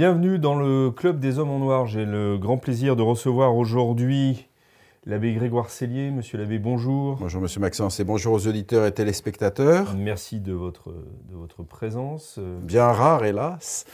Bienvenue dans le Club des Hommes en Noir. J'ai le grand plaisir de recevoir aujourd'hui l'abbé Grégoire Cellier. Monsieur l'abbé, bonjour. Bonjour Monsieur Maxence et bonjour aux auditeurs et téléspectateurs. Merci de votre, de votre présence. Bien rare, hélas.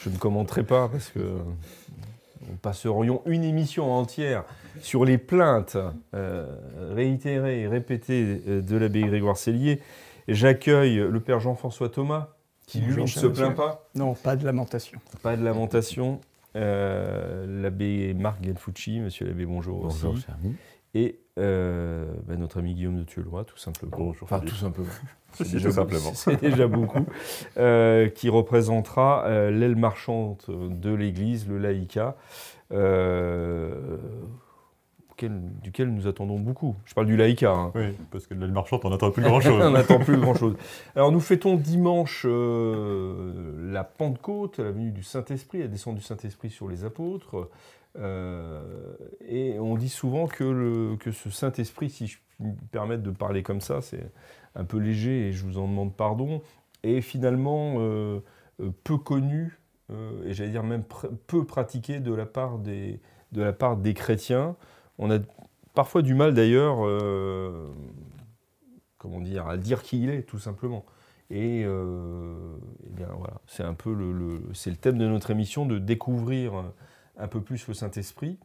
Je ne commenterai pas parce que nous passerions une émission entière sur les plaintes euh, réitérées et répétées euh, de l'abbé Grégoire Cellier. J'accueille le père Jean-François Thomas, qui lui ne se plaint pas. Non, pas de lamentation. Pas de lamentation. Euh, l'abbé Marc Gelfucci, monsieur l'abbé, bonjour. Bonjour, aussi. cher ami. Et euh, bah, notre ami Guillaume de Tuelois, tout simplement. Bonjour. Enfin, tout simplement. C'est simplement. C'est déjà beaucoup. Euh, qui représentera euh, l'aile marchande de l'Église, le laïcat, duquel nous attendons beaucoup. Je parle du laïcat. hein. Oui, parce que de l'aile marchande, on n'attend plus grand-chose. On n'attend plus grand-chose. Alors nous fêtons dimanche euh, la Pentecôte, la venue du Saint-Esprit, la descente du Saint-Esprit sur les apôtres. Euh, et on dit souvent que, le- que ce Saint-Esprit, si je puis me permettre de parler comme ça, c'est un peu léger et je vous en demande pardon, est finalement euh, peu connu, et j'allais dire même pr- peu pratiqué de la part des, de la part des chrétiens. On a parfois du mal d'ailleurs euh, comment dire, à dire qui il est, tout simplement. Et, euh, eh bien voilà, c'est un peu le, c'est le thème de notre émission, de découvrir un peu plus le Saint-Esprit.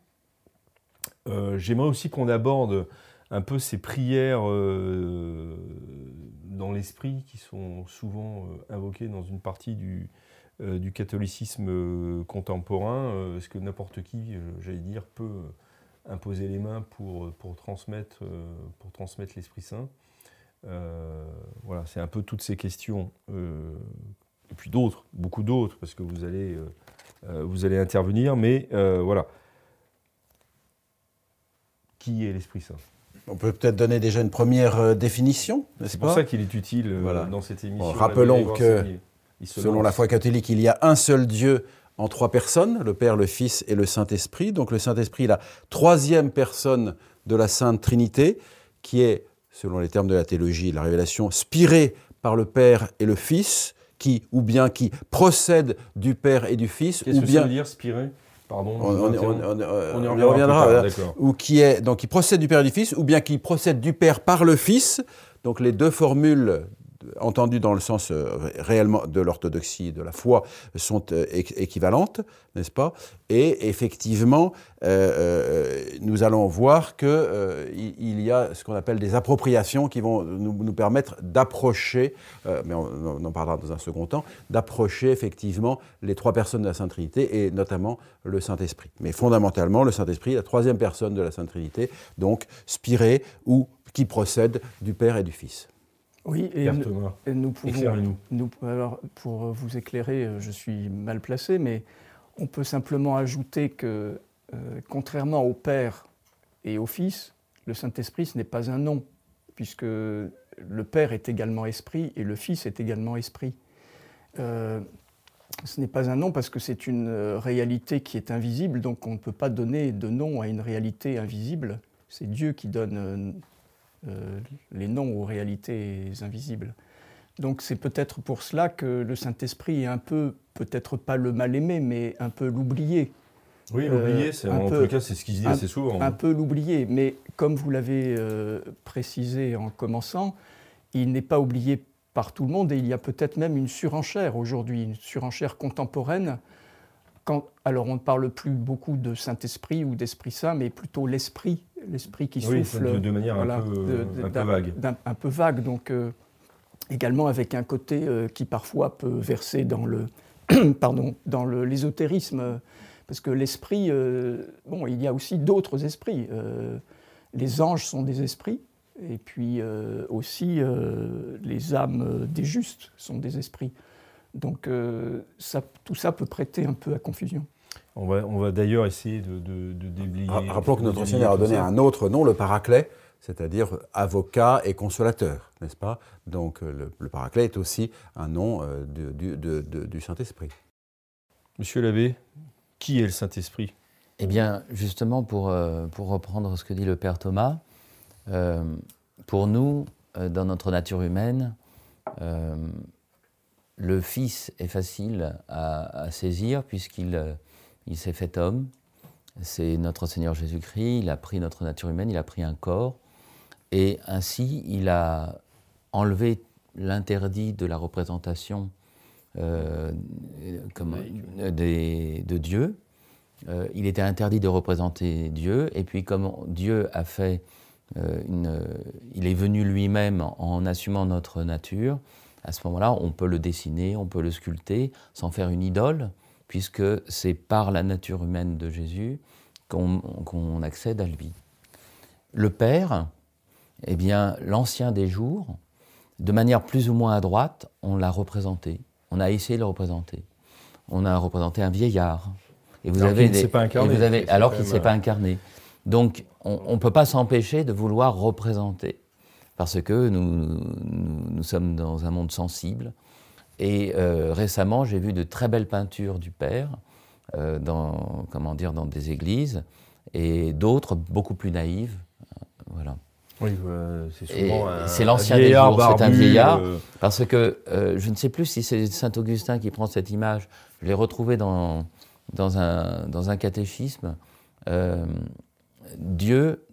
Euh, J'aimerais aussi qu'on aborde un peu ces prières dans l'esprit qui sont souvent invoquées dans une partie du, du catholicisme contemporain. Est-ce que n'importe qui, j'allais dire, peut imposer les mains pour, pour transmettre, euh, pour transmettre l'Esprit Saint Euh, Voilà, c'est un peu toutes ces questions. euh, et puis d'autres, beaucoup d'autres, parce que vous allez, euh, vous allez intervenir. Mais voilà. Qui est l'Esprit Saint? On peut peut-être donner déjà une première définition, n'est-ce C'est pour ça qu'il est utile Voilà. dans cette émission. Bon, rappelons que, Selon la foi catholique, il y a un seul Dieu en trois personnes, le Père, le Fils et le Saint-Esprit. Donc le Saint-Esprit est la troisième personne de la Sainte Trinité, qui est, selon les termes de la théologie et de la révélation, spirée par le Père et le Fils, qui, ou bien qui procède du Père et du Fils, Qu'est-ce ou que ça bien veut dire, spirer Pardon. on, vous on- y reviendra tard, ou qui est donc qui procède du Père et du Fils, ou bien qui procède du Père par le Fils. Donc les deux formules entendues dans le sens euh, réellement de l'orthodoxie, de la foi, sont euh, équ- équivalentes, n'est-ce pas? Et effectivement, euh, euh, nous allons voir que euh, il il y a ce qu'on appelle des appropriations qui vont nous, nous permettre d'approcher, euh, mais on, on en parlera dans un second temps, d'approcher effectivement les trois personnes de la Sainte Trinité et notamment le Saint-Esprit. Mais fondamentalement, le Saint-Esprit, la troisième personne de la Sainte Trinité, donc spiré ou qui procède du Père et du Fils. Oui, et nous, Thomas, et nous pouvons. nous- alors, pour vous éclairer, euh, je suis mal placé, mais on peut simplement ajouter que, euh, contrairement au Père et au Fils, le Saint-Esprit, ce n'est pas un nom, puisque le Père est également esprit et le Fils est également esprit. Euh, ce n'est pas un nom parce que c'est une euh, réalité qui est invisible, donc on ne peut pas donner de nom à une réalité invisible. C'est Dieu qui donne euh, euh, les noms aux réalités invisibles. Donc c'est peut-être pour cela que le Saint-Esprit est un peu, peut-être pas le mal-aimé, mais un peu l'oublié. Oui, Euh, c'est un en peu- tout cas, c'est ce qui se dit assez souvent. Un peu l'oublié, mais comme vous l'avez euh, précisé en commençant, il n'est pas oublié par tout le monde et il y a peut-être même une surenchère aujourd'hui, une surenchère contemporaine. Quand, alors on ne parle plus beaucoup de Saint-Esprit ou d'Esprit Saint, mais plutôt l'Esprit, l'Esprit qui Oui, souffle. de, de manière voilà, un, peu, de- de- un peu d'un- vague. un peu vague, donc euh, également avec un côté euh, qui parfois peut verser dans le pardon dans l'ésotérisme, euh, parce que l'esprit, euh, bon, il y a aussi d'autres esprits. les anges sont des esprits, et puis aussi les âmes des justes sont des esprits. Donc ça, tout ça peut prêter un peu à confusion. On va, on va d'ailleurs essayer de, de, de déblayer. Ra- Rappelons que notre Seigneur a donné un autre nom, le paraclet, c'est-à-dire avocat et consolateur, n'est-ce pas? Donc euh, le, le paraclet est aussi un nom euh, du- du- de- de- du Saint-Esprit. Monsieur l'abbé, qui est le Saint-Esprit? Eh bien, justement, pour, euh, pour reprendre ce que dit le Père Thomas, euh, pour nous, euh, dans notre nature humaine, euh, le Fils est facile à, à saisir puisqu'il euh, il s'est fait homme. C'est notre Seigneur Jésus-Christ, il a pris notre nature humaine, il a pris un corps, et ainsi il a enlevé l'interdit de la représentation euh, euh, des- de Dieu, euh, il était interdit de représenter Dieu, et puis comme Dieu a fait, euh, une, il est venu lui-même en assumant notre nature, à ce moment-là, on peut le dessiner, on peut le sculpter sans faire une idole, puisque c'est par la nature humaine de Jésus qu'on accède à lui. Le Père, eh bien, l'ancien des jours, de manière plus ou moins à droite, on l'a représenté. On a essayé de le représenter. On a représenté un vieillard. Et vous Alors avez qu'il ne des- s'est pas incarné. et vous avez- C'est alors qu'il ne s'est pas incarné. Donc, on ne peut pas s'empêcher de vouloir représenter. Parce que nous, nous, nous sommes dans un monde sensible. Et euh, récemment, j'ai vu de très belles peintures du Père euh, dans, comment dire, dans des églises, et d'autres beaucoup plus naïves. Euh, Voilà. Oui, euh, c'est Et souvent un, c'est l'ancien des jours, c'est un barbu, vieillard. euh, Parce que euh, je ne sais plus si c'est Saint Augustin qui prend cette image. Je l'ai retrouvée dans, dans, un, dans un catéchisme. Dieu,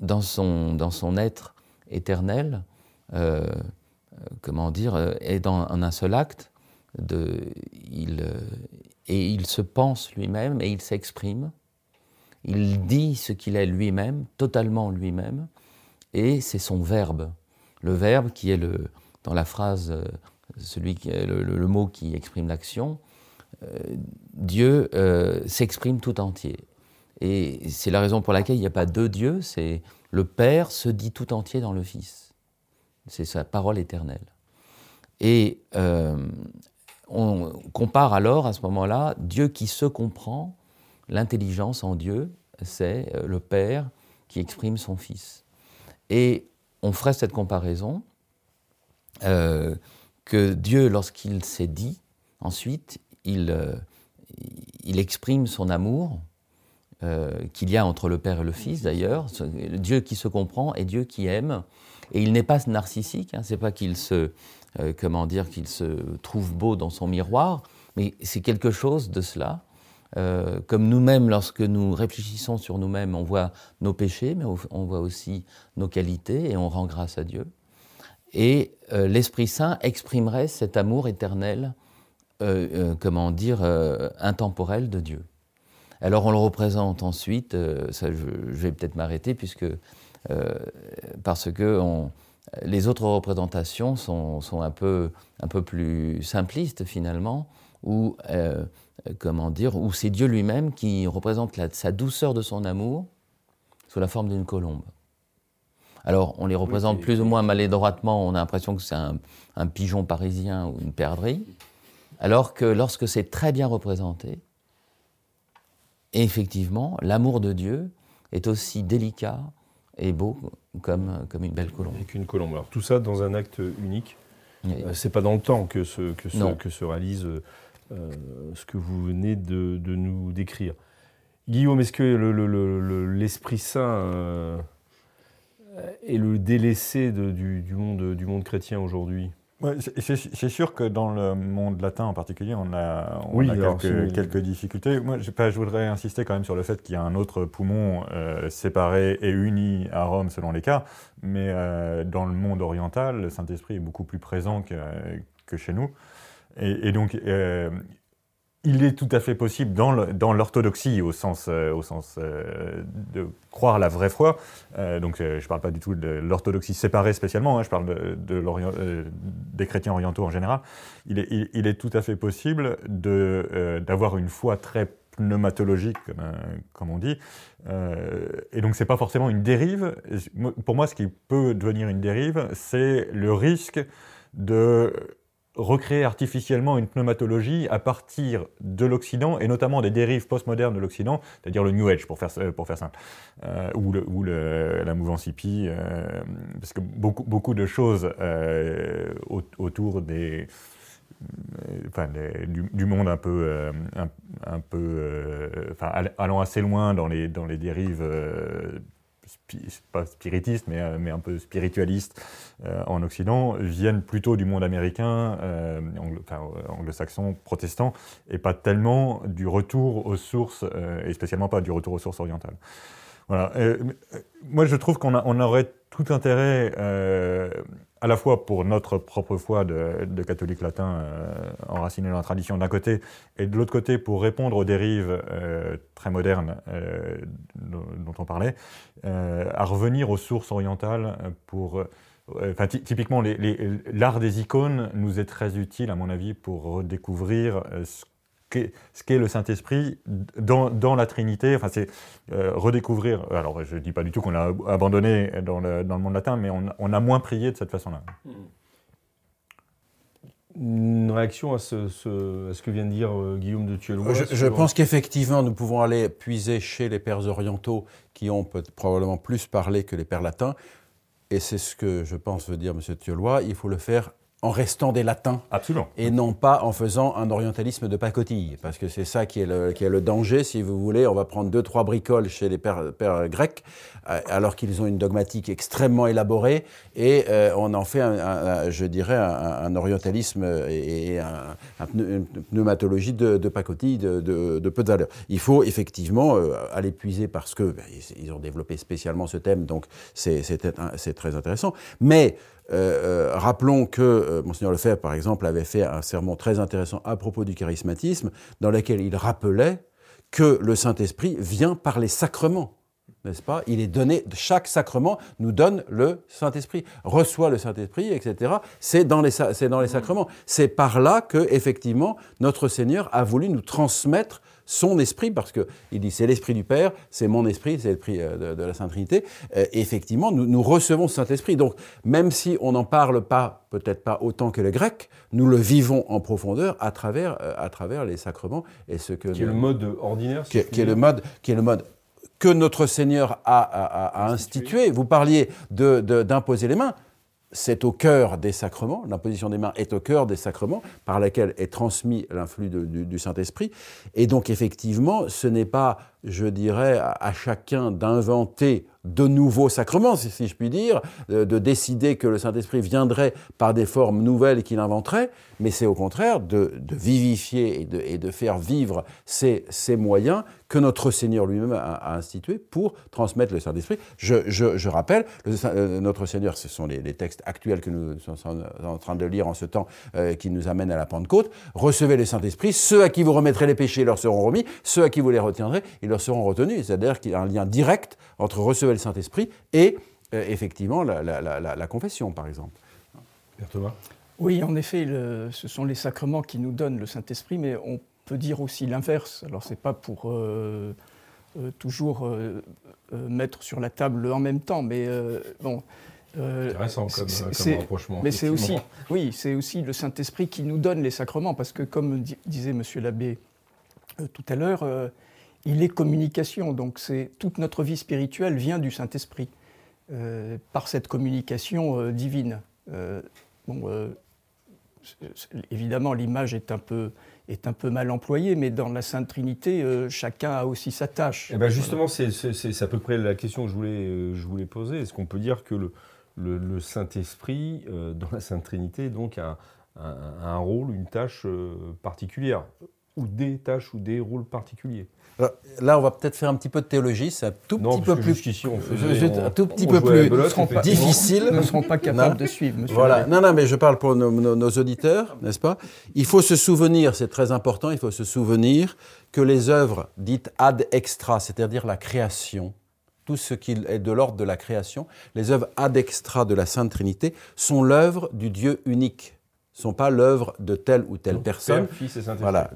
dans son, dans son être éternel, comment dire, euh, est dans en un seul acte. De, il, euh, et il se pense lui-même et il s'exprime. Il dit ce qu'il est lui-même, totalement lui-même, et c'est son verbe. Le verbe qui est le, dans la phrase, euh, celui qui le, mot qui exprime l'action, euh, Dieu euh, s'exprime tout entier. Et c'est la raison pour laquelle il n'y a pas deux dieux, c'est le Père se dit tout entier dans le Fils. C'est sa parole éternelle. Et euh, on compare alors à ce moment-là Dieu qui se comprend, l'intelligence en Dieu, c'est euh, le Père qui exprime son Fils. Et on ferait cette comparaison euh, que Dieu, lorsqu'il s'est dit, ensuite, il, exprime son amour qu'il y a entre le Père et le Fils d'ailleurs, Dieu qui se comprend et Dieu qui aime. Et il n'est pas narcissique, hein, c'est pas qu'il se, euh, comment se trouve beau dans son miroir, mais c'est quelque chose de cela. Euh, comme nous-mêmes, lorsque nous réfléchissons sur nous-mêmes, on voit nos péchés, mais on- voit aussi nos qualités et on rend grâce à Dieu. Et euh, l'Esprit Saint exprimerait cet amour éternel, comment dire, intemporel de Dieu. Alors on le représente ensuite, ça, je, vais peut-être m'arrêter puisque parce que on- les autres représentations sont, sont un, peu, un peu plus simplistes finalement, où euh, comment dire, où c'est Dieu lui-même qui représente la- sa douceur de son amour sous la forme d'une colombe. Alors on les représente plus ou moins maladroitement, on a l'impression que c'est un, un pigeon parisien ou une perdrix, alors que lorsque c'est très bien représenté, effectivement, l'amour de Dieu est aussi délicat et beau comme, comme une belle colombe. avec une colombe. Alors tout ça dans un acte unique. Euh, C'est pas dans le temps que se, que se, Non. que se réalise euh, euh, ce que vous venez de, de nous décrire. Guillaume, est-ce que le- le- le- le- l'Esprit Saint euh, est le délaissé de- du, du monde, du monde chrétien aujourd'hui? Ouais, c'est- sûr que dans le monde latin en particulier, on a, on Oui, a alors, quelques, difficultés. Moi, je, voudrais insister quand même sur le fait qu'il y a un autre poumon euh, séparé et uni à Rome selon les cas, mais euh, dans le monde oriental, le Saint-Esprit est beaucoup plus présent que, que chez nous. Et, et donc, euh, il est tout à fait possible dans l'orthodoxie, au sens, euh, euh, de croire la vraie foi. Euh, donc, je ne parle pas du tout de l'orthodoxie séparée spécialement, hein, je parle des chrétiens orientaux en général. Il est, tout à fait possible d'avoir une foi très pneumatologique, comme, on dit. Et donc, ce n'est pas forcément une dérive. Pour moi, ce qui peut devenir une dérive, c'est le risque de recréer artificiellement une pneumatologie à partir de l'Occident et notamment des dérives postmodernes de l'Occident, c'est-à-dire le New Age pour faire, pour faire simple, euh, ou, le, ou le, la mouvance hippie, euh, parce que beaucoup, beaucoup de choses euh, autour des, enfin, du, monde un peu, euh, un, peu, enfin, allant assez loin dans les, dans les dérives pas spiritiste, mais, euh, mais, un peu spiritualiste euh, en Occident, viennent plutôt du monde américain, euh, anglo, anglo-saxon, protestant, et pas tellement du retour aux sources, et spécialement pas du retour aux sources orientales. Voilà. moi, je trouve qu'on on aurait tout intérêt à la fois pour notre propre foi de, de catholique latin euh, enraciné dans la tradition d'un côté, et de l'autre côté pour répondre aux dérives euh, très modernes euh, dont on parlait, euh, à revenir aux sources orientales pour... Typiquement, l'art des icônes nous est très utile, à mon avis, pour redécouvrir ce ce qu'est le Saint-Esprit dans, dans, la Trinité. Enfin, c'est euh, redécouvrir. Alors, je ne dis pas du tout qu'on l'a abandonné dans le, dans le, monde latin, mais on, on, a moins prié de cette façon-là. Une réaction à ce, ce, à ce, que vient de dire euh, Guillaume de Thuelois Je, je pense qu'effectivement, nous pouvons aller puiser chez les pères orientaux qui ont probablement plus parlé que les pères latins. Et c'est ce que je pense veut dire M. Thieulois. Il faut le faire en restant des latins. Absolument. Et non pas en faisant un orientalisme de pacotille. Parce que c'est ça qui est, le, qui est, le, danger, si vous voulez. On va prendre deux, trois bricoles chez les pères, pères grecs, euh, alors qu'ils ont une dogmatique extrêmement élaborée, et euh, on en fait, un, un, je dirais, un, un orientalisme et une pneumatologie de, de pacotille de, de, de, peu de valeur. Il faut effectivement euh, aller puiser parce que ben, ils ont développé spécialement ce thème, donc c'est très intéressant. Mais euh, euh, rappelons que euh, Monseigneur Lefebvre, par exemple, avait fait un sermon très intéressant à propos du charismatisme, dans lequel il rappelait que le Saint-Esprit vient par les sacrements. N'est-ce pas? Il est donné, chaque sacrement nous donne le Saint-Esprit, reçoit le Saint-Esprit, etc. C'est dans, les, dans les sacrements. C'est par là que, effectivement, notre Seigneur a voulu nous transmettre son esprit, parce qu'il dit c'est l'esprit du Père, c'est mon esprit, c'est l'esprit de, de, la Sainte Trinité. Euh, effectivement, nous, nous recevons ce Saint-Esprit. Donc, même si on n'en parle pas, peut-être pas autant que les Grecs, nous le vivons en profondeur à travers, euh, à travers les sacrements et ce que qui est le mode ordinaire, qui, qui est le mode, qui est le mode que notre Seigneur a, a, a institué. Vous parliez d'imposer de, les mains c'est au cœur des sacrements, l'imposition des mains est au cœur des sacrements par lesquels est transmis l'influx du, du Saint-Esprit. Et donc effectivement, ce n'est pas, je dirais, à, chacun d'inventer de nouveaux sacrements, si je puis dire, de, de décider que le Saint-Esprit viendrait par des formes nouvelles qu'il inventerait, mais c'est au contraire de, vivifier et de, faire vivre ces, moyens que notre Seigneur lui-même a, institués pour transmettre le Saint-Esprit. Je, rappelle, le, euh, notre Seigneur, ce sont les, textes actuels que nous sommes en train de lire en ce temps euh, qui nous amènent à la Pentecôte. Recevez le Saint-Esprit, ceux à qui vous remettrez les péchés leur seront remis, ceux à qui vous les retiendrez, ils leur seront retenus. C'est-à-dire qu'il y a un lien direct entre recevoir le Saint-Esprit et euh, effectivement la, la, la, la, confession, par exemple. Père Thomas? Oui, en effet, le, ce sont les sacrements qui nous donnent le Saint-Esprit, mais on peut dire aussi l'inverse. Alors, ce n'est pas pour euh, euh, toujours euh, mettre sur la table en même temps, mais bon. Intéressant comme, comme rapprochement. Mais c'est aussi, oui, c'est aussi le Saint-Esprit qui nous donne les sacrements, parce que comme disait Monsieur l'abbé tout à l'heure, il est communication. Donc c'est toute notre vie spirituelle vient du Saint-Esprit euh, par cette communication euh, divine. Euh, bon, évidemment, l'image est un peu est un peu mal employée, mais dans la Sainte Trinité, chacun a aussi sa tâche. Eh ben justement, c'est à peu près la question que je voulais, je voulais poser. Est-ce qu'on peut dire que le, Saint-Esprit, dans la Sainte Trinité, donc, a un rôle, une tâche particulière, ou des tâches ou des rôles particuliers alors, là, on va peut-être faire un petit peu de théologie, c'est un tout non, petit peu plus, ici, on faisait, on, un tout petit peu plus belote, difficile. Nous ne serons pas capables de suivre. Monsieur voilà. Non, non, mais je parle pour nos, nos, nos auditeurs, n'est-ce pas? Il faut se souvenir, c'est très important, il faut se souvenir que les œuvres dites ad extra, c'est-à-dire la création, tout ce qui est de l'ordre de la création, les œuvres ad extra de la Sainte Trinité sont l'œuvre du Dieu unique sont pas l'œuvre de telle ou telle Donc, personne. Père, fils et voilà,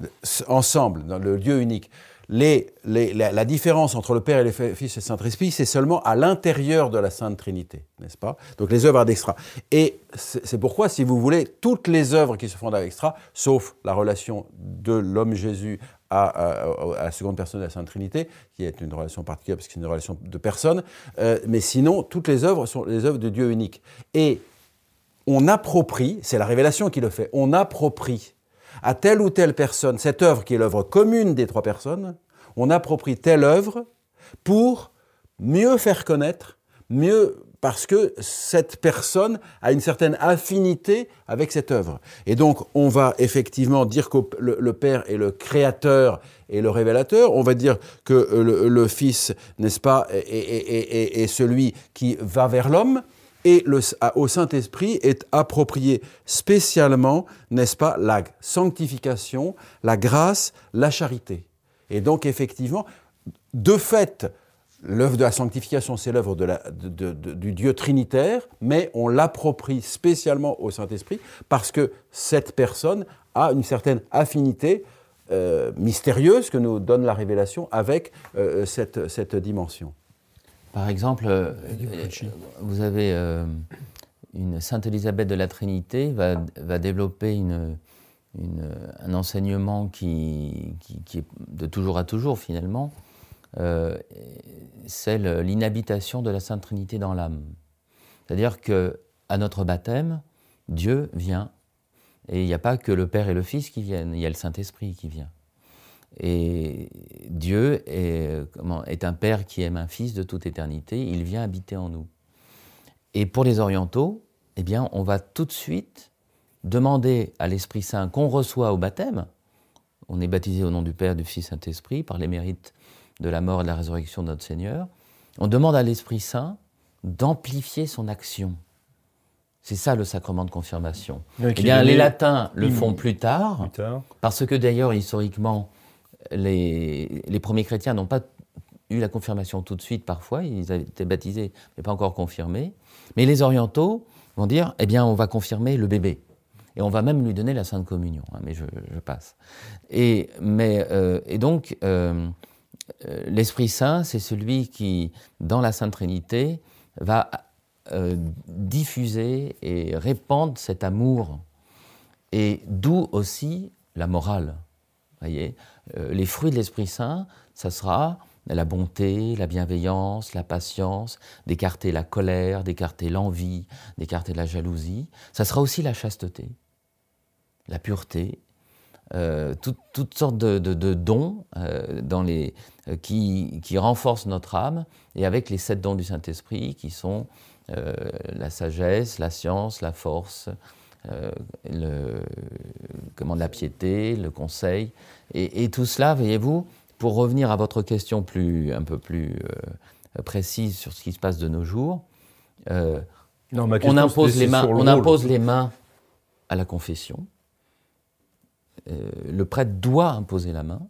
ensemble, dans le Dieu unique. les, les, la, la, différence entre le Père et le Fils et le Saint-Esprit, c'est seulement à l'intérieur de la Sainte Trinité, n'est-ce pas? Donc les œuvres ad extra. Et c'est pourquoi, si vous voulez, toutes les œuvres qui se font ad extra, sauf la relation de l'homme Jésus à, à, à, la seconde personne de la Sainte Trinité, qui est une relation particulière parce que c'est une relation de personne, euh, mais sinon, toutes les œuvres sont les œuvres de Dieu unique. Et on approprie, c'est la révélation qui le fait, on approprie à telle ou telle personne cette œuvre qui est l'œuvre commune des trois personnes, on approprie telle œuvre pour mieux faire connaître, mieux parce que cette personne a une certaine affinité avec cette œuvre. Et donc, on va effectivement dire que le, Père est le créateur et le révélateur. On va dire que le, le Fils, n'est-ce pas, est, celui qui va vers l'homme. Et le, au Saint-Esprit est approprié spécialement, n'est-ce pas, la sanctification, la grâce, la charité. Et donc, effectivement, de fait, l'œuvre de la sanctification, c'est l'œuvre du Dieu trinitaire, mais on l'approprie spécialement au Saint-Esprit parce que cette personne a une certaine affinité euh, mystérieuse que nous donne la révélation avec euh, cette, cette dimension. Par exemple, euh, vous avez euh, une Sainte Élisabeth de la Trinité va, va développer une, une, un enseignement qui, qui, qui, est de toujours à toujours finalement, euh, c'est l'inhabitation de la Sainte Trinité dans l'âme. C'est-à-dire que à notre baptême, Dieu vient et il n'y a pas que le Père et le Fils qui viennent, il y a le Saint-Esprit qui vient. Et Dieu est, comment, est, un Père qui aime un Fils de toute éternité, il vient habiter en nous. Et pour les orientaux, eh bien, on va tout de suite demander à l'Esprit Saint qu'on reçoit au baptême. On est baptisé au nom du Père, du Fils, Saint-Esprit, par les mérites de la mort et de la résurrection de notre Seigneur. On demande à l'Esprit Saint d'amplifier son action. C'est ça le sacrement de confirmation. eh bien, les latins le font plus tard, plus tard. parce que d'ailleurs, historiquement, les, premiers chrétiens n'ont pas eu la confirmation tout de suite parfois, ils avaient été baptisés mais pas encore confirmés. Mais les orientaux vont dire, eh bien on va confirmer le bébé. Et on va même lui donner la Sainte Communion, hein, mais je, passe. Et, euh, donc, euh, l'Esprit Saint, c'est celui qui, dans la Sainte Trinité, va euh, diffuser et répandre cet amour. Et d'où aussi la morale. Voyez euh, les fruits de l'Esprit Saint, ça sera la bonté, la bienveillance, la patience, d'écarter la colère, d'écarter l'envie, d'écarter la jalousie. Ça sera aussi la chasteté, la pureté, euh, tout, toutes sortes de, dons euh, euh, qui, renforcent notre âme, et avec les sept dons du Saint-Esprit qui sont euh, la sagesse, la science, la force, euh, le, comment, la piété, le conseil. Et, et tout cela, voyez-vous, pour revenir à votre question plus, un peu plus euh, précise sur ce qui se passe de nos jours, euh, on, impose les, mains, on impose les mains à la confession. Euh, le prêtre doit imposer la main.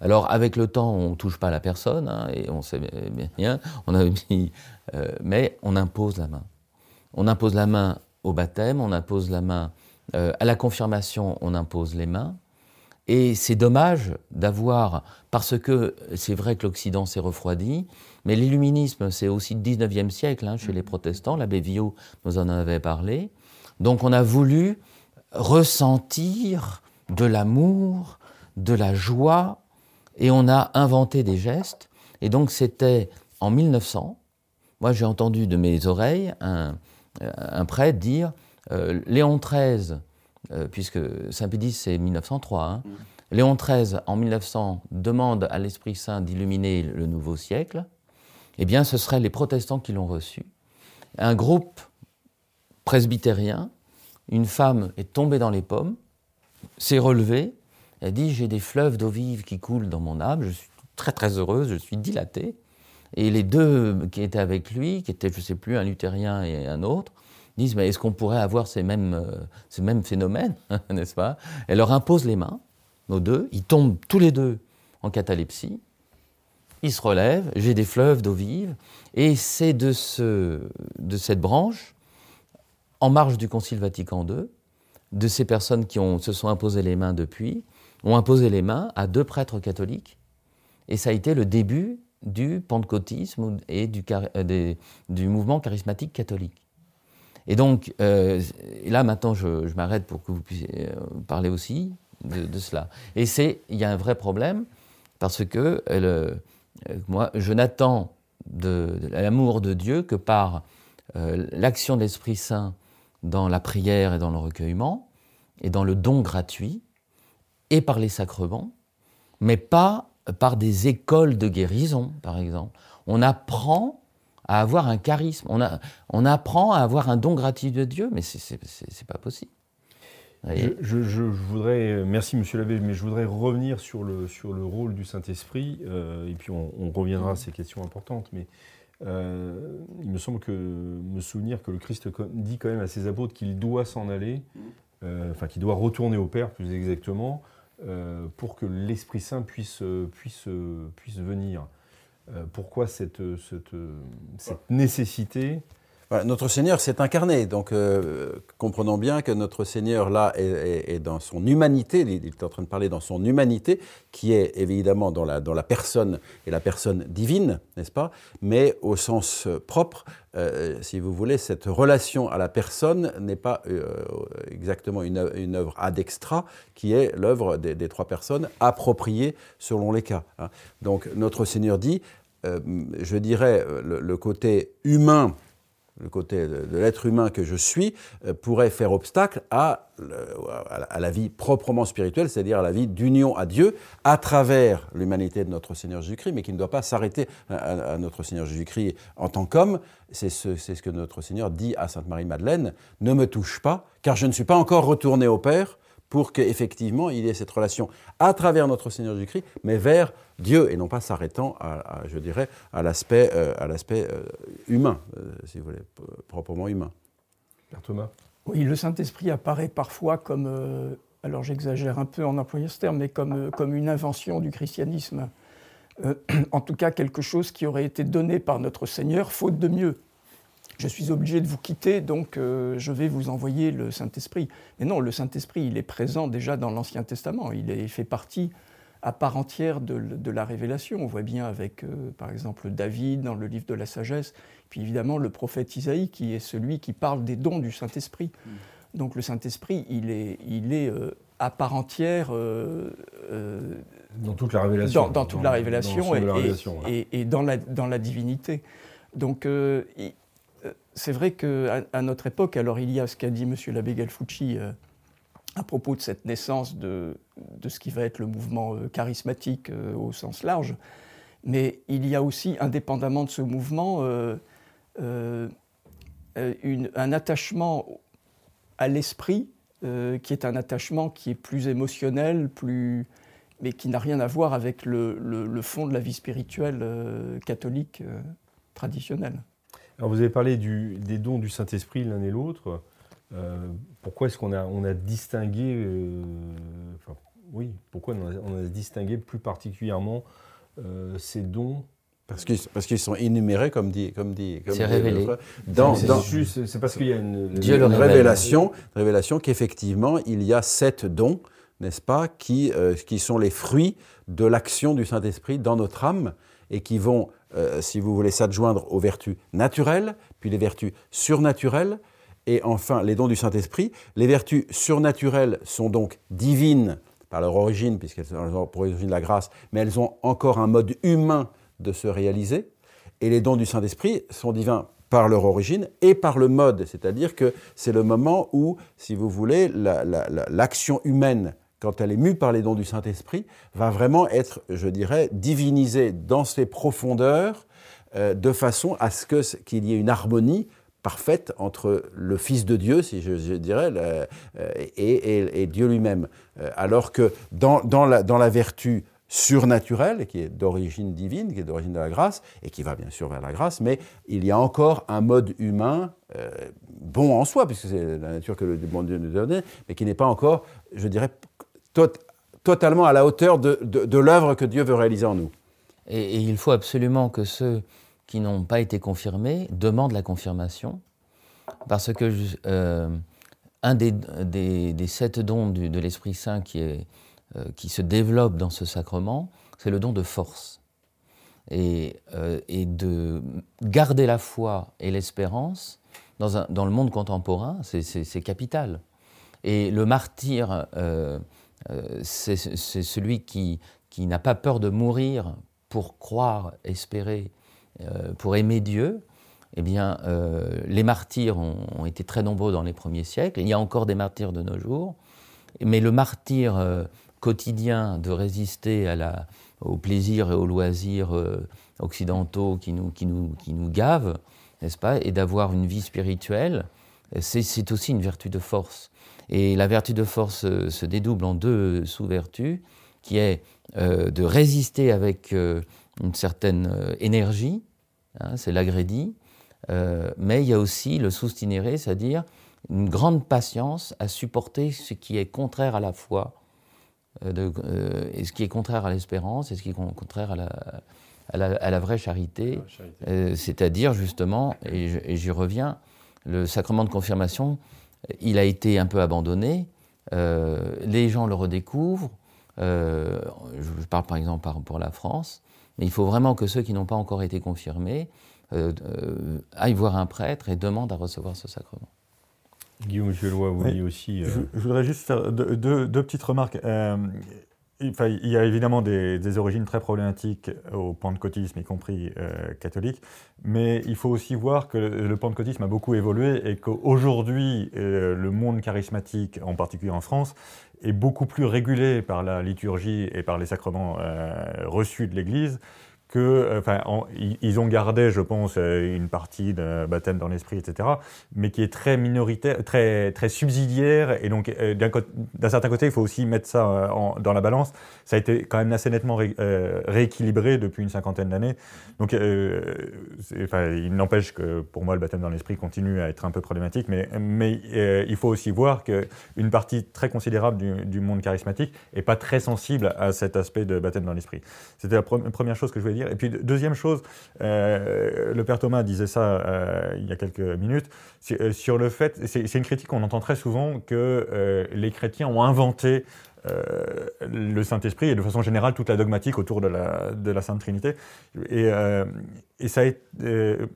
Alors, avec le temps, on ne touche pas la personne, hein, et on sait bien, on a mis, euh, mais on impose la main. On impose la main au baptême, on impose la main euh, à la confirmation, on impose les mains. Et c'est dommage d'avoir, parce que c'est vrai que l'Occident s'est refroidi, mais l'illuminisme, c'est aussi le 19e siècle hein, chez les protestants, l'abbé Villot nous en avait parlé. Donc on a voulu ressentir de l'amour, de la joie, et on a inventé des gestes. Et donc c'était en 1900, moi j'ai entendu de mes oreilles un, un prêtre dire euh, Léon XIII, euh, puisque Saint-Pédis c'est 1903, hein, mmh. Léon XIII en 1900 demande à l'Esprit Saint d'illuminer le nouveau siècle, eh bien ce seraient les protestants qui l'ont reçu. Un groupe presbytérien, une femme est tombée dans les pommes, s'est relevée, elle dit J'ai des fleuves d'eau vive qui coulent dans mon âme, je suis très très heureuse, je suis dilatée. Et les deux qui étaient avec lui, qui étaient, je ne sais plus, un luthérien et un autre, disent Mais est-ce qu'on pourrait avoir ces mêmes, euh, ces mêmes phénomènes, n'est-ce pas? Elle leur impose les mains, nos deux, ils tombent tous les deux en catalepsie, ils se relèvent, j'ai des fleuves d'eau vive, et c'est de, ce, de cette branche, en marge du Concile Vatican II, de ces personnes qui ont, se sont imposées les mains depuis, ont imposé les mains à deux prêtres catholiques. Et ça a été le début du pentecôtisme et du, euh, du mouvement charismatique catholique. Et donc, euh, là maintenant, je, m'arrête pour que vous puissiez euh, parler aussi de, cela. Et c'est, il y a un vrai problème parce que moi, je n'attends de, l'amour de Dieu que par l'action de l'Esprit Saint dans la prière et dans le recueillement et dans le don gratuit et par les sacrements, mais pas par des écoles de guérison, par exemple. On apprend à avoir un charisme, on, apprend à avoir un don gratuit de Dieu, mais c'est pas possible. Je, voudrais, merci Monsieur l'abbé, mais je voudrais revenir sur le, sur le rôle du Saint-Esprit, euh, et puis on, reviendra à ces questions importantes, mais euh, il me semble que me souvenir que le Christ dit quand même à ses apôtres qu'il doit s'en aller, euh, enfin qu'il doit retourner au Père plus exactement, euh, pour que l'Esprit Saint puisse, puisse, puisse venir. Euh, pourquoi cette nécessité notre Seigneur s'est incarné, donc euh, comprenons bien que notre Seigneur là est, dans son humanité, il est en train de parler dans son humanité, qui est évidemment dans la, dans la personne et la personne divine, n'est-ce pas? Mais au sens propre, euh, si vous voulez, cette relation à la personne n'est pas euh, exactement une, une, œuvre ad extra, qui est l'œuvre des, trois personnes appropriées selon les cas. Hein. Donc notre Seigneur dit, je dirais, le côté humain le côté de, l'être humain que je suis, euh, pourrait faire obstacle à, à, la vie proprement spirituelle, c'est-à-dire à la vie d'union à Dieu à travers l'humanité de notre Seigneur Jésus-Christ, mais qui ne doit pas s'arrêter à, notre Seigneur Jésus-Christ en tant qu'homme. C'est ce, ce que notre Seigneur dit à Sainte Marie-Madeleine, ne me touche pas, car je ne suis pas encore retourné au Père, pour qu'effectivement il y ait cette relation à travers notre Seigneur Jésus-Christ, mais vers Dieu, et non pas s'arrêtant, à, je dirais, à l'aspect euh, euh, humain, euh, si vous voulez, proprement humain. Père Thomas Oui, le Saint-Esprit apparaît parfois comme, alors j'exagère un peu en employant ce terme, mais comme, comme une invention du christianisme. en tout cas, quelque chose qui aurait été donné par notre Seigneur, faute de mieux je suis obligé de vous quitter, donc euh, je vais vous envoyer le Saint-Esprit. Mais non, le Saint-Esprit, il est présent déjà dans l'Ancien Testament, il, fait partie à part entière de, la révélation. On voit bien avec, euh, par exemple, David dans le livre de la sagesse, puis évidemment le prophète Isaïe, qui est celui qui parle des dons du Saint-Esprit. Mm. Donc le Saint-Esprit, il est, il est euh, à part entière... dans toute la révélation. Dans, toute la révélation, et, et, dans, la, dans la divinité. Donc c'est vrai qu'à notre époque, alors il y a ce qu'a dit M. l'abbé Galfucci euh, à propos de cette naissance de, ce qui va être le mouvement euh, charismatique euh, au sens large, mais il y a aussi, indépendamment de ce mouvement, un attachement à l'esprit qui est un attachement qui est plus émotionnel, plus, mais qui n'a rien à voir avec le fond de la vie spirituelle catholique traditionnelle vous avez parlé des dons du Saint-Esprit l'un et l'autre. Euh, pourquoi est-ce qu'on a, on a distingué, euh, oui, pourquoi on a, distingué plus particulièrement euh, ces dons? Parce qu'ils, parce qu'ils sont énumérés, comme dit. Comme dit c'est révélé. Dans, c'est, parce qu'il y a une, révélation, révélation qu'effectivement, il y a sept dons, n'est-ce pas, qui, qui sont les fruits de l'action du Saint-Esprit dans notre âme et qui vont, euh, si vous voulez, s'adjoindre aux vertus naturelles, puis les vertus surnaturelles, et enfin les dons du Saint-Esprit. Les vertus surnaturelles sont donc divines par leur origine, puisqu'elles ont pour origine la grâce, mais elles ont encore un mode humain de se réaliser. Et les dons du Saint-Esprit sont divins par leur origine et par le mode, c'est-à-dire que c'est le moment où, si vous voulez, l'action humaine quand elle est mue par les dons du Saint-Esprit, va vraiment être, je dirais, divinisée dans ses profondeurs, euh, de façon à ce qu'il y ait une harmonie parfaite entre le Fils de Dieu, si je, dirais, euh, et, Dieu lui-même. Euh, alors que dans, la, vertu surnaturelle, qui est d'origine divine, qui est d'origine de la grâce, et qui va bien sûr vers la grâce, mais il y a encore un mode humain bon en soi, puisque c'est la nature que le bon Dieu nous donne, mais qui n'est pas encore, je dirais, totalement à la hauteur de, l'œuvre que Dieu veut réaliser en nous. Et, il faut absolument que ceux qui n'ont pas été confirmés demandent la confirmation, parce que euh, un des, sept dons de l'Esprit Saint euh, qui se développe dans ce sacrement, c'est le don de force. et, euh, de garder la foi et l'espérance dans, le monde contemporain, c'est- capital. Et le martyr, c'est c'est celui qui, n'a pas peur de mourir pour croire, espérer, euh, pour aimer Dieu. Eh bien, euh, les martyrs ont, été très nombreux dans les premiers siècles. Il y a encore des martyrs de nos jours. Mais le martyr euh, quotidien de résister aux plaisirs et aux loisirs euh, occidentaux qui nous, qui nous, gavent, n'est-ce pas, et d'avoir une vie spirituelle, c'est aussi une vertu de force. Et la vertu de force euh, se dédouble en deux sous-vertus, qui est euh, de résister avec euh, une certaine énergie, hein, c'est l'agrédit, euh, mais il y a aussi le soustinéré, c'est-à-dire une grande patience à supporter ce qui est contraire à la foi, de- euh, et ce qui est contraire à l'espérance, et ce qui est con- contraire à la, à la- à la vraie charité, euh, c'est-à-dire justement, et j'y reviens, le sacrement de confirmation, il a été un peu abandonné, euh, les gens le redécouvrent, euh, je parle par exemple pour la France, mais il faut vraiment que ceux qui n'ont pas encore été confirmés euh, euh, aillent voir un prêtre et demandent à recevoir ce sacrement. Guillaume Gelois, vous Oui. dites aussi. euh, Je, je voudrais juste faire deux, deux- deux petites remarques. Il, y a évidemment des, origines très problématiques au pentecôtisme, y compris euh, catholique, mais il faut aussi voir que le, le pentecôtisme a beaucoup évolué et qu'aujourd'hui, euh, le monde charismatique, en particulier en France, est beaucoup plus régulé par la liturgie et par les sacrements euh, reçus de l'Église que, ils- ont gardé, je pense, euh, une partie de baptême dans l'esprit, etc., mais qui est très minoritaire, très, subsidiaire, et donc euh, d'un certain côté, il faut aussi mettre ça euh, dans la balance. Ça a été quand même assez nettement ré- rééquilibré depuis une cinquantaine d'années. Donc, il n'empêche que pour moi, le baptême dans l'esprit continue à être un peu problématique, mais, il faut aussi voir qu'une partie très considérable du, monde charismatique n'est pas très sensible à cet aspect de baptême dans l'esprit. C'était la pre- première chose que je voulais dire. Et puis, de- deuxième chose, euh, le père Thomas disait ça euh, il y a quelques minutes, euh, sur le fait, c'est une critique qu'on entend très souvent, que les chrétiens ont inventé le Saint-Esprit et de façon générale toute la dogmatique autour de la, Sainte Trinité. Et, et ça euh,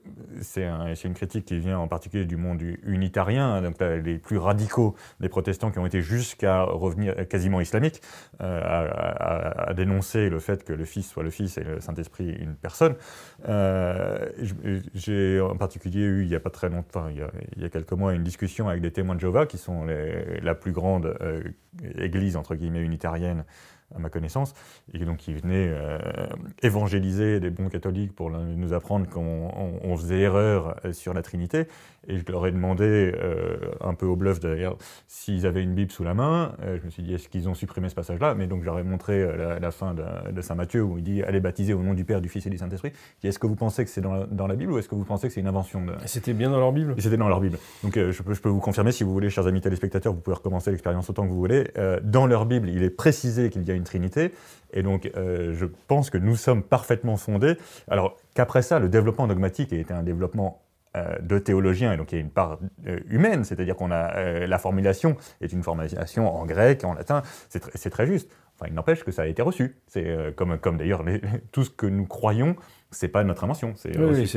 c'est un- c'est une critique qui vient en particulier du monde unitarien, hein, donc là, les plus radicaux des protestants qui ont été jusqu'à revenir quasiment islamiques, euh, à, dénoncer le fait que le Fils soit le Fils et le Saint-Esprit une personne. Euh, J'ai en particulier eu, il n'y a pas très longtemps, il y a, quelques mois, une discussion avec des témoins de Jéhovah, qui sont la plus grande euh, église, entre guillemets, unitarienne à ma connaissance, et donc qui venaient euh, évangéliser des bons catholiques pour nous apprendre qu'on on- on faisait erreur euh, sur la Trinité. Et je leur ai demandé, euh, un peu au bluff d'ailleurs, s'ils avaient une Bible sous la main. Euh, je me suis dit, est-ce qu'ils ont supprimé ce passage-là? Mais donc ai montré la, la fin de, de Saint Matthieu où il dit, allez baptiser au nom du Père, du Fils et du Saint-Esprit. Est-ce que vous pensez que c'est dans la, dans la Bible ou est-ce que vous pensez que c'est une invention de... C'était bien dans leur Bible? C'était dans leur Bible. Donc je, peux, je peux vous confirmer, si vous voulez, chers amis téléspectateurs, vous pouvez recommencer l'expérience autant que vous voulez. Dans leur Bible, il est précisé qu'il y a une Trinité. Et donc euh, je pense que nous sommes parfaitement fondés. Alors qu'après ça, le développement dogmatique a été un développement euh, de théologiens, et donc il y a une part euh, humaine, c'est-à-dire qu'on a euh, la formulation est une formulation en grec, en latin, c'est tr- c'est très juste. Enfin, il n'empêche que ça a été reçu. C'est euh, comme, comme d'ailleurs tout ce que nous croyons, c'est pas notre invention. Oui, oui,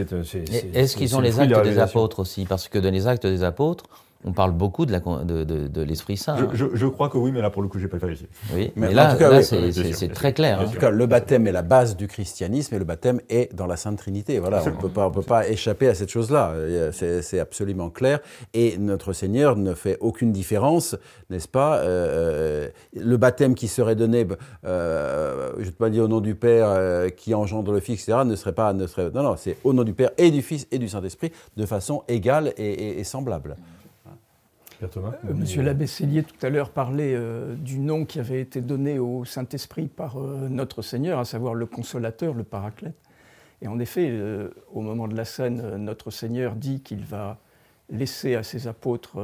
c'est- Est-ce c'est- qu'ils ont le les actes des apôtres aussi? Parce que dans les actes des apôtres, on parle beaucoup de la con- de, de- de l'Esprit Saint. hein. Je, je- je crois que oui, mais là pour le coup, j'ai pas vérifié. Oui, Mais mais, en là, tout cas, là, oui, c'est très clair. Bien hein. En tout cas, le baptême est la base du christianisme et le baptême est dans la Sainte Trinité. Voilà, on ne peut pas, on peut pas échapper à cette chose-là. Euh, C'est c'est absolument clair. Et notre Seigneur ne fait aucune différence, n'est-ce pas Euh, Le baptême qui serait donné, euh, je ne vais pas dire au nom du Père euh, qui engendre le Fils, etc., ne serait pas. Ne serait, non, non, c'est au nom du Père et du Fils et du Saint-Esprit de façon égale et, et- et semblable. Pierre Thomas Euh, Monsieur l'abbé Cellier tout à l'heure parlait euh, du nom qui avait été donné au Saint-Esprit par euh, notre Seigneur, à savoir le Consolateur, le Paraclète. Et en effet, euh, au moment de la scène, notre Seigneur dit qu'il va laisser à ses apôtres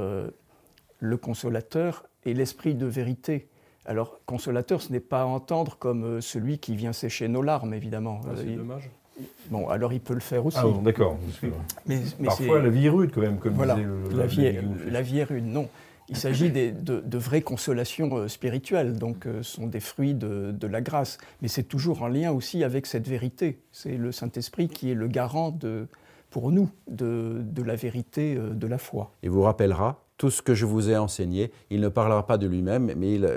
le Consolateur et l'Esprit de vérité. Alors, consolateur, ce n'est pas à entendre comme celui qui vient sécher nos larmes, évidemment. Ah, c'est dommage. Bon, alors il peut le faire aussi. Ah bon, d'accord. mais, mais Parfois, c'est- la vie est rude, quand même, comme voilà, disait le- la, vie est, la vie est rude, non. il s'agit des- de, de vraies consolations euh, spirituelles, donc euh, ce sont des fruits de, de la grâce. Mais c'est toujours en lien aussi avec cette vérité. C'est le Saint-Esprit qui est le garant de, pour nous de, de la vérité euh, de la foi. Il vous rappellera tout ce que je vous ai enseigné. Il ne parlera pas de lui-même, mais il,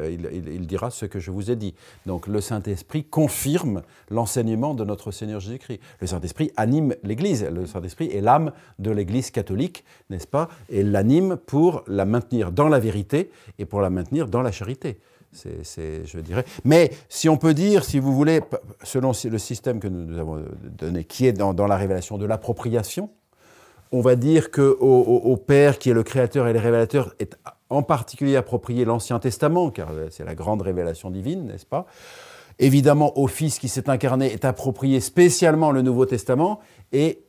il- dira ce que je vous ai dit. Donc le Saint-Esprit confirme l'enseignement de notre Seigneur Jésus-Christ. Le Saint-Esprit anime l'Église. Le Saint-Esprit est l'âme de l'Église catholique, n'est-ce pas Et l'anime pour la maintenir dans la vérité et pour la maintenir dans la charité. C'est, je dirais. Mais si on peut dire, si vous voulez, selon le système que nous, avons donné, qui est dans la révélation de l'appropriation, on va dire que au, Père, qui est le Créateur et le Révélateur, est en particulier approprié l'Ancien Testament, car euh, c'est la grande révélation divine, n'est-ce pas? Évidemment, au Fils qui s'est incarné est approprié spécialement le Nouveau Testament, et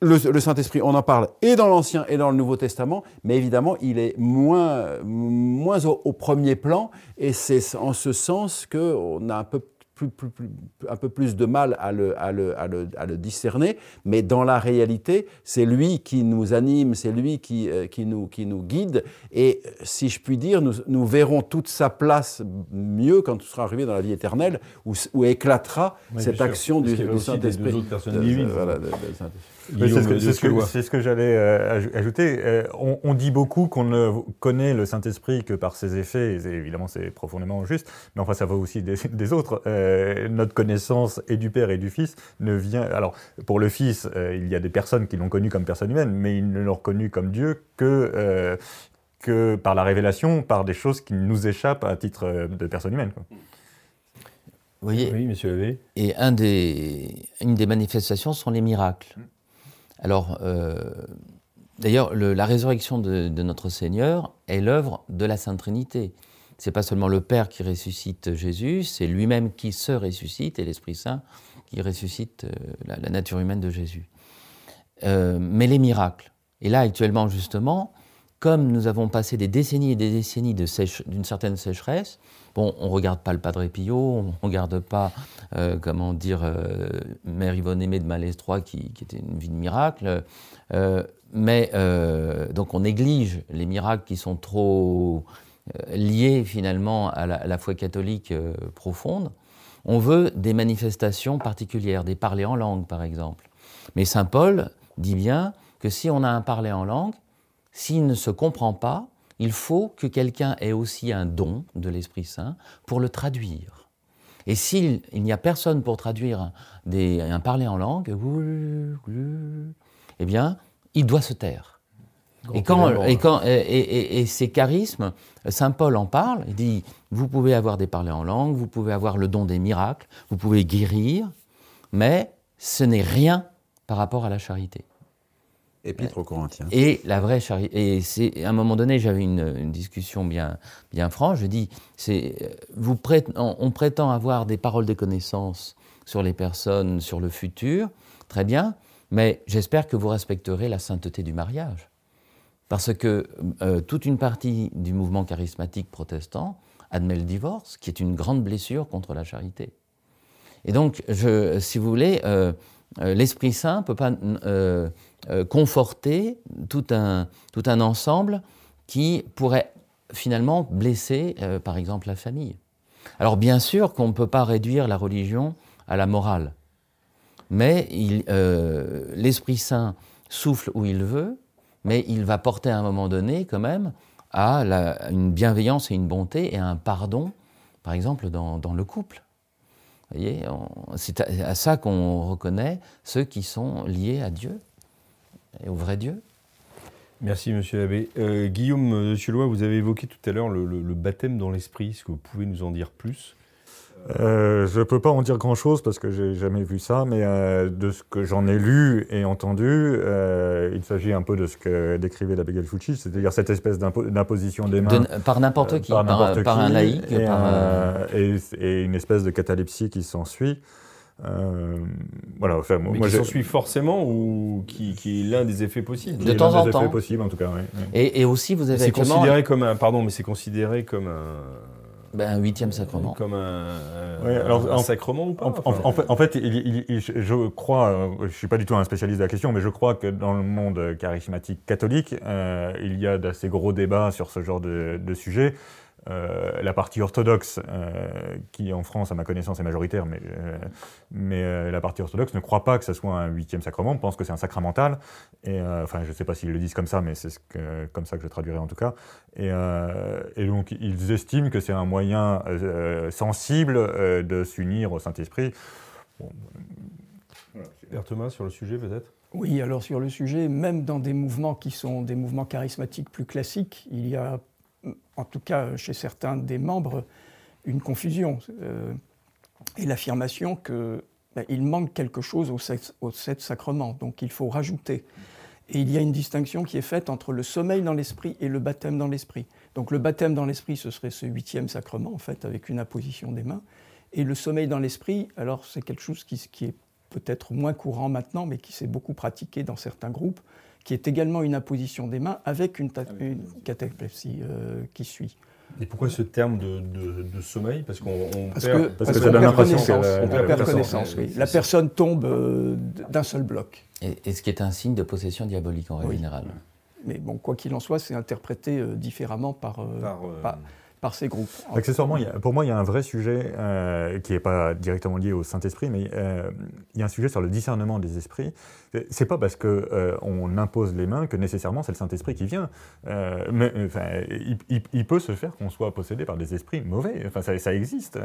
le, le Saint-Esprit, on en parle et dans l'Ancien et dans le Nouveau Testament, mais évidemment, il est moins, moins au, au premier plan, et c'est en ce sens qu'on a un peu plus, plus- plus- un peu plus de mal à le, à le- à le- à le discerner, mais dans la réalité, c'est lui qui nous anime, c'est lui qui, euh, qui, nous, qui nous guide, et euh, si je puis dire, nous, nous verrons toute sa place mieux quand tout sera arrivé dans la vie éternelle, où, où éclatera Oui, cette sûr. action du, Saint-Esprit. Oui, c'est ce que, ce ce j'allais euh, aj- ajouter. Euh, on, on dit beaucoup qu'on ne connaît le Saint-Esprit que par ses effets, et évidemment c'est profondément juste, mais enfin ça va aussi des, des autres. Euh, notre connaissance et du Père et du Fils ne vient... Alors pour le Fils, euh, il y a des personnes qui l'ont connu comme personne humaine, mais ils ne l'ont reconnu comme Dieu que... euh, que par la révélation, par des choses qui nous échappent à titre de personne humaine. quoi. Vous voyez, Oui, monsieur Labbé. Et un des, une des manifestations sont les miracles. Alors, euh, d'ailleurs, le- la résurrection de, notre Seigneur est l'œuvre de la Sainte Trinité. C'est pas seulement le Père qui ressuscite Jésus, c'est lui-même qui se ressuscite et l'Esprit Saint qui ressuscite euh, la, la nature humaine de Jésus. Euh, mais les miracles. Et là, actuellement, justement, comme nous avons passé des décennies et des décennies d'une certaine sécheresse, bon, on ne regarde pas le Padre Pio, on ne regarde pas, euh, comment dire, euh, Mère Yvonne Aimée de Malestroit, qui, qui était une vie de miracle, euh, mais donc on néglige les miracles qui sont trop liés finalement à la, foi catholique profonde. On veut des manifestations particulières, des parlers en langue par exemple. Mais Saint Paul dit bien que si on a un parler en langue, s'il ne se comprend pas, il faut que quelqu'un ait aussi un don de l'Esprit Saint pour le traduire. Et s'il il n'y a personne pour traduire un, des- un parler en langue, eh bien, il doit se taire. Et, quand, et, là. quand, et, et- et ces charismes, Saint Paul en parle, il dit, vous pouvez avoir des parlers en langue, vous pouvez avoir le don des miracles, vous pouvez guérir, mais ce n'est rien par rapport à la charité. Épître aux Corinthiens. Et la vraie charité. Et c'est à un moment donné, j'avais une, une discussion bien, bien franche. Je dis, c'est, euh, vous prét- on, prétend avoir des paroles de connaissance sur les personnes, sur le futur, très bien, mais j'espère que vous respecterez la sainteté du mariage. Parce que euh, toute une partie du mouvement charismatique protestant admet le divorce, qui est une grande blessure contre la charité. Et donc, je, si vous voulez, euh, l'Esprit Saint ne peut pas euh, euh, conforter tout un, tout un ensemble qui pourrait finalement blesser, euh, par exemple, la famille. Alors, bien sûr qu'on ne peut pas réduire la religion à la morale, mais euh, l'Esprit Saint souffle où il veut, mais il va porter à un moment donné, quand même, à une bienveillance et une bonté et à un pardon, par exemple, dans le couple. Voyez, c'est à, ça qu'on reconnaît ceux qui sont liés à Dieu et au vrai Dieu. Merci, monsieur l'abbé. Euh, Guillaume de Suédois, vous avez évoqué tout à l'heure le baptême dans l'esprit. Est-ce que vous pouvez nous en dire plus? Euh, je ne peux pas en dire grand-chose parce que j'ai jamais vu ça, mais euh, de ce que j'en ai lu et entendu, euh, il s'agit un peu de ce que décrivait l'abbé Galfucci, c'est-à-dire cette espèce d'impo- d'imposition des mains. De- par n'importe euh, qui, par, un laïc, et, par un- un- et- et une espèce de catalepsie qui s'ensuit. Euh, voilà, enfin, Mais moi qui s'ensuit forcément ou qui, qui est l'un des effets possibles De temps en des effets temps. possibles en tout cas. oui, oui. Et, et aussi, vous avez C'est considéré comme un pardon, mais c'est considéré comme un Ben, un huitième sacrement. Comme un, Ouais, alors, un en- sacrement ou pas En, enfin, en- en fait, en fait, il- il- il- je- crois, euh, je suis pas du tout un spécialiste de la question, mais je crois que dans le monde charismatique catholique, euh, il y a d'assez gros débats sur ce genre de, de sujet. Euh, la partie orthodoxe, euh, qui en France, à ma connaissance, est majoritaire, mais, euh, mais euh, la partie orthodoxe ne croit pas que ce soit un huitième sacrement, pense que c'est un sacramental. Et euh, enfin, je ne sais pas s'ils le disent comme ça, mais c'est ce que- comme ça que je traduirais en tout cas. Et, euh, et donc, ils estiment que c'est un moyen euh, sensible euh, de s'unir au Saint-Esprit. Bon, Thomas, sur le sujet peut-être? Oui, alors sur le sujet, même dans des mouvements qui sont des mouvements charismatiques plus classiques, il y a, en tout cas chez certains des membres, une confusion euh, et l'affirmation que ben, il manque quelque chose aux sept, aux sacrements, donc il faut rajouter. Et il y a une distinction qui est faite entre le sommeil dans l'esprit et le baptême dans l'esprit. Donc le baptême dans l'esprit, ce serait ce huitième sacrement, en fait, avec une imposition des mains. Et le sommeil dans l'esprit, alors c'est quelque chose qui est peut-être moins courant maintenant, mais qui s'est beaucoup pratiqué dans certains groupes, qui est également une imposition des mains avec une, ta- une cataplexie euh, qui suit. Et pourquoi ce terme de, de- de sommeil? Parce qu'on on Parce perd- que, parce parce que qu'on ça donne perd l'impression connaissance, qu'elle, euh, on perd connaissance, connaissance, oui. oui, La personne tombe euh, d'un seul bloc. Et, et ce qui est un signe de possession diabolique en règle Oui. générale. Mais bon, quoi qu'il en soit, c'est interprété euh, différemment par, euh, par, euh, par- par ces groupes. Accessoirement, pour moi, il y a un vrai sujet euh, qui n'est pas directement lié au Saint-Esprit, mais euh, il y a un sujet sur le discernement des esprits. C'est pas parce que euh, on impose les mains que nécessairement c'est le Saint-Esprit qui vient. Euh, mais enfin, il peut se faire qu'on soit possédé par des esprits mauvais. Enfin, ça, ça existe.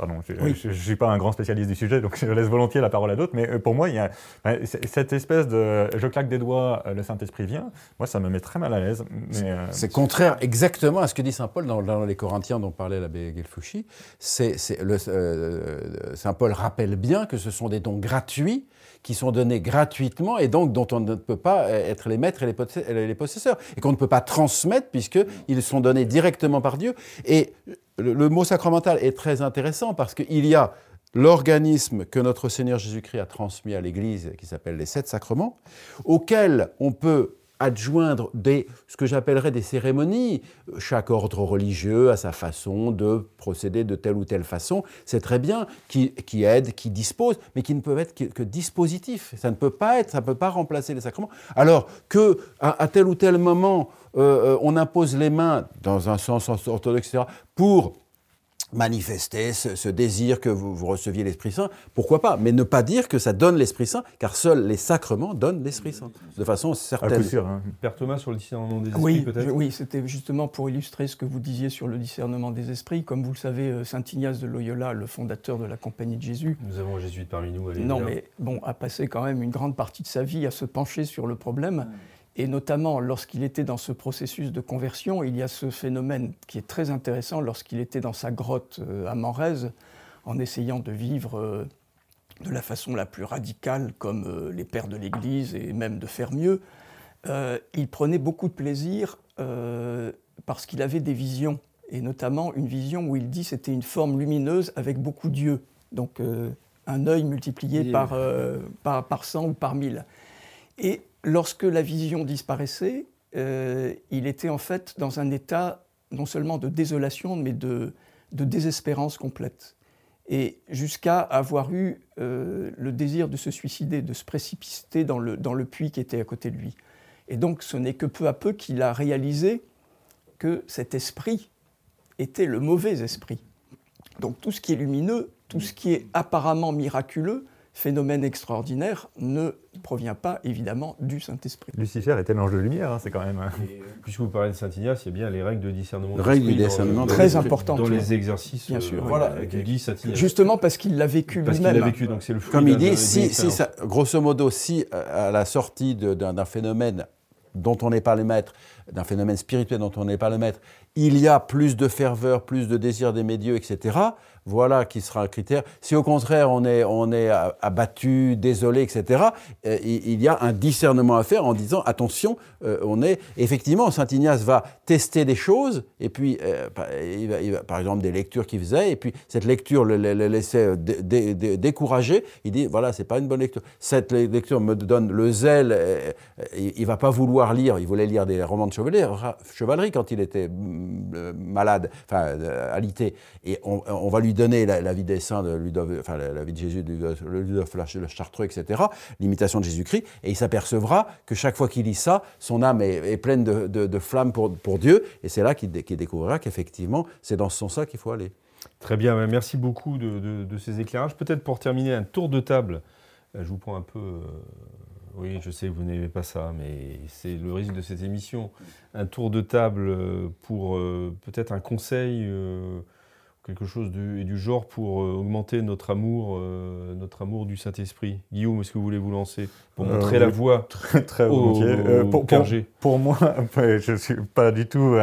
Pardon, je ne suis pas un grand spécialiste du sujet, donc je laisse volontiers la parole à d'autres. Mais euh, pour moi, il y a c- cette espèce de je claque des doigts, euh, le Saint-Esprit vient. Moi, ça me met très mal à l'aise. Euh, C'est contraire exactement à ce que dit Saint Paul dans, dans les Corinthiens dont parlait l'abbé Gelfouchi. Euh, Saint Paul rappelle bien que ce sont des dons gratuits qui sont donnés gratuitement et donc dont on ne peut pas être les maîtres et les possesseurs, les possesseurs et qu'on ne peut pas transmettre puisqu'ils sont donnés directement par Dieu. Et le, le mot sacramental est très intéressant parce qu'il y a l'organisme que notre Seigneur Jésus-Christ a transmis à l'Église, qui s'appelle les sept sacrements, auxquels on peut adjoindre des, ce que j'appellerais des cérémonies. Chaque ordre religieux a sa façon de procéder de telle ou telle façon. C'est très bien, qui, qui aide, qui dispose, mais qui ne peuvent être que, dispositifs. Ça ne peut pas être, ça ne peut pas remplacer les sacrements. Alors que à, à tel ou tel moment, euh, euh, on impose les mains, dans un sens orthodoxe, etc., pour manifester ce, ce désir que vous, vous receviez l'Esprit Saint, pourquoi pas? Mais ne pas dire que ça donne l'Esprit Saint, car seuls les sacrements donnent l'Esprit Saint, de façon à certaine. coup sûr. hein. Père Thomas sur le discernement des esprits Oui, peut-être oui c'était justement pour illustrer ce que vous disiez sur le discernement des esprits. Comme vous le savez, euh, Saint Ignace de Loyola, le fondateur de la Compagnie de Jésus, Nous avons un jésuite parmi nous. allez non, bien. mais bon, a passé quand même une grande partie de sa vie à se pencher sur le problème. Et notamment lorsqu'il était dans ce processus de conversion, il y a ce phénomène qui est très intéressant lorsqu'il était dans sa grotte euh, à Manrese, en essayant de vivre euh, de la façon la plus radicale, comme euh, les pères de l'Église, et même de faire mieux. Euh, il prenait beaucoup de plaisir euh, parce qu'il avait des visions, et notamment une vision où il dit c'était une forme lumineuse avec beaucoup d'yeux, donc euh, un œil multiplié par, par, par 100 ou par 1000. Et lorsque la vision disparaissait, euh, il était en fait dans un état non seulement de désolation, mais de, désespérance complète. Et jusqu'à avoir eu euh, le désir de se suicider, de se précipiter dans le, dans le puits qui était à côté de lui. Et donc ce n'est que peu à peu qu'il a réalisé que cet esprit était le mauvais esprit. Donc tout ce qui est lumineux, tout ce qui est apparemment miraculeux, phénomène extraordinaire, ne provient pas évidemment du Saint-Esprit. Lucifer était l'ange de lumière, hein, c'est quand même. Et, euh, Puisque vous parlez de Saint Ignace, il y a bien les règles de discernement. Les règles du discernement dans Très importantes, Dans les exercices. Bien sûr, oui. Voilà, que dit Saint Ignace. Justement parce qu'il l'a vécu Parce qu'il l'a lui-même. vécu, donc c'est le fruit Comme il dit, d'une si, si expérience. ça, grosso modo, si euh, à la sortie de- d'un d'un phénomène dont on n'est pas le maître, d'un phénomène spirituel dont on n'est pas le maître, il y a plus de ferveur, plus de désir des médieux, etc., voilà qui sera un critère. Si au contraire on est, on est abattu, désolé, etc., euh, il y a un discernement à faire en disant attention, euh, on est. Effectivement, saint Ignace va tester des choses, et puis, euh, il va, par exemple, des lectures qu'il faisait, et puis cette lecture le, laissait décourager. Il dit voilà, c'est pas une bonne lecture. Cette lecture me donne le zèle, il, va pas vouloir lire, il voulait lire des romans de chevalerie, quand il était mm, malade, enfin, alité. Et on, va lui donner la, vie des saints, de Ludov, la, vie de Jésus, de Ludov le Chartreux, etc., l'imitation de Jésus-Christ, et il s'apercevra que chaque fois qu'il lit ça, son âme est, pleine de, flammes pour, pour, Dieu, et c'est là qu'il découvrira qu'effectivement, c'est dans ce sens-là qu'il faut aller. Très bien, merci beaucoup de, ces éclairages. Peut-être pour terminer, un tour de table. Euh, je vous prends un peu. Euh, oui, je sais que vous n'aimez pas ça, mais c'est le risque de cette émission. Un tour de table euh, pour peut-être un conseil quelque chose du, du genre pour euh, augmenter notre amour, euh, notre amour du Saint-Esprit. Guillaume, est-ce que vous voulez vous lancer pour euh, montrer la voie Très, très volontiers. pour, pour, pour, moi, je ne suis pas du tout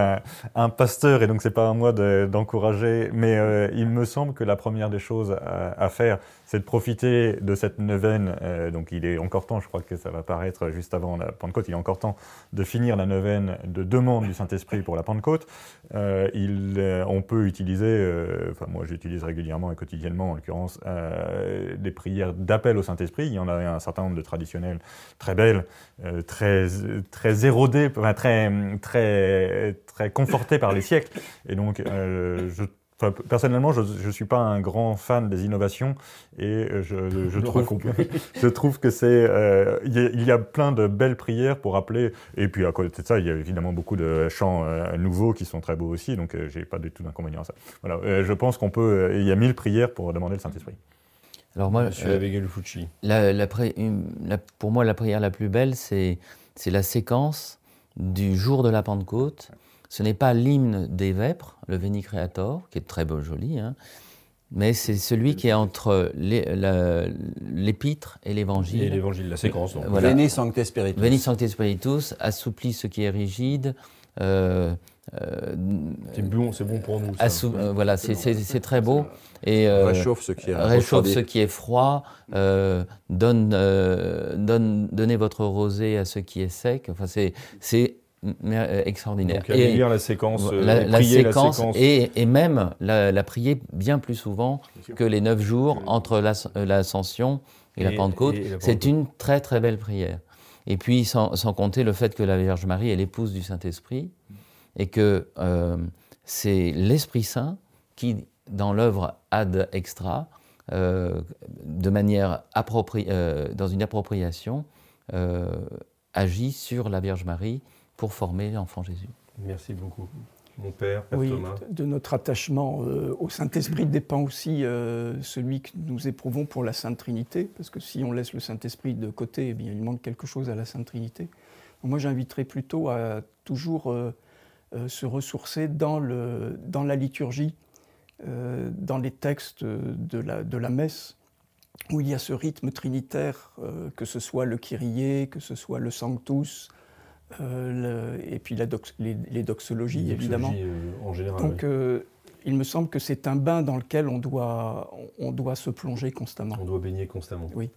un, pasteur et donc c'est pas à moi d'encourager, mais il me semble que la première des choses à, faire, c'est de profiter de cette neuvaine. donc il est encore temps, je crois que ça va paraître juste avant la Pentecôte, il est encore temps de finir la neuvaine de demande du Saint-Esprit pour la Pentecôte. il, on peut utiliser euh, enfin moi j'utilise régulièrement et quotidiennement en l'occurrence, euh, des prières d'appel au Saint-Esprit. Il y en a un certain nombre de traditionnelles très belles, euh, très, très érodées, très, très, très confortées par les siècles. Et donc je personnellement, je ne suis pas un grand fan des innovations et je, je, trouve, je trouve, que c'est. Euh, il y, a plein de belles prières pour appeler. Et puis à côté de ça, il y a évidemment beaucoup de chants euh, nouveaux qui sont très beaux aussi, donc je euh, j'ai pas du tout d'inconvénient à ça. Voilà, je pense qu'on peut. il y a mille prières pour demander le Saint-Esprit. Alors moi, je suis avec Fucci. La, la, pour moi, la prière la plus belle, c'est la séquence du jour de la Pentecôte ce n'est pas l'hymne des vêpres, le Veni Creator, qui est très beau, joli, hein, mais c'est celui qui est entre l'épître et l'évangile. Et l'évangile, la séquence. Voilà. Veni Sancte Spiritus. Veni Sancte Spiritus, assouplit ce qui est rigide. Euh, euh, c'est bon, c'est bon pour nous. Euh, voilà, c'est très beau. Et réchauffe ce qui est réchauffe ce qui est froid. donne, donne, donnez votre rosée à ce qui est sec. Enfin, c'est euh, extraordinaire. Donc, et lire la séquence, euh, la, séquence, Et, et, même la, prier bien plus souvent que les neuf jours entre euh, l'ascension et, la Pentecôte. C'est une très très belle prière. Et puis sans, sans, compter le fait que la Vierge Marie est l'épouse du Saint-Esprit et que c'est l'Esprit Saint qui, dans l'œuvre ad extra, de manière appropriée, dans une appropriation, agit sur la Vierge Marie pour former l'enfant Jésus. Merci beaucoup. Mon père, père oui, Thomas. De notre attachement euh, au Saint-Esprit dépend aussi euh, celui que nous éprouvons pour la Sainte Trinité, parce que si on laisse le Saint-Esprit de côté, eh bien, il manque quelque chose à la Sainte Trinité. moi, j'inviterais plutôt à toujours euh, se ressourcer dans, le, dans la liturgie, dans les textes de la, de la messe, où il y a ce rythme trinitaire, que ce soit le Kyrie, que ce soit le Sanctus, euh, et puis la les, doxologies, évidemment. Euh, en général. Donc, euh, il me semble que c'est un bain dans lequel on doit, on doit se plonger constamment. On doit baigner constamment. Oui.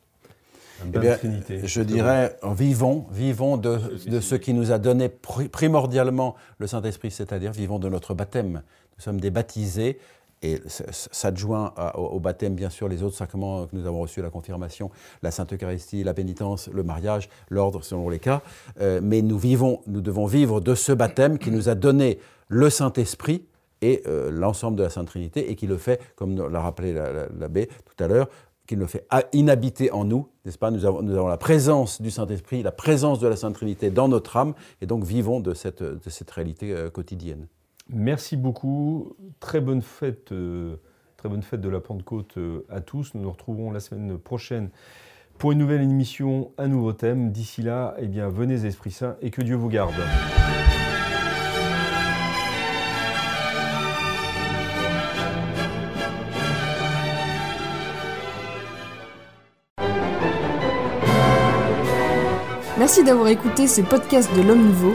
De Trinité. Je dirais, vivons, vivons de, de ce qui nous a donné primordialement le Saint-Esprit, c'est-à-dire vivons de notre baptême. Nous sommes des baptisés et s'adjoint au baptême, bien sûr, les autres sacrements que nous avons reçus, la confirmation, la Sainte Eucharistie, la pénitence, le mariage, l'ordre selon les cas. Euh, mais nous vivons, nous devons vivre de ce baptême qui nous a donné le Saint-Esprit et euh, l'ensemble de la Sainte Trinité et qui le fait, comme l'a rappelé l'abbé tout à l'heure, qui le fait inhabiter en nous, n'est-ce pas? Nous avons, la présence du Saint-Esprit, la présence de la Sainte Trinité dans notre âme, et donc vivons de cette, de cette réalité euh, quotidienne. Merci beaucoup. Très bonne fête, euh, très bonne fête de la Pentecôte euh, à tous. Nous nous retrouvons la semaine prochaine pour une nouvelle émission, un nouveau thème. D'ici là, eh bien, venez Esprit Saint et que Dieu vous garde. Merci d'avoir écouté ce podcast de l'Homme Nouveau.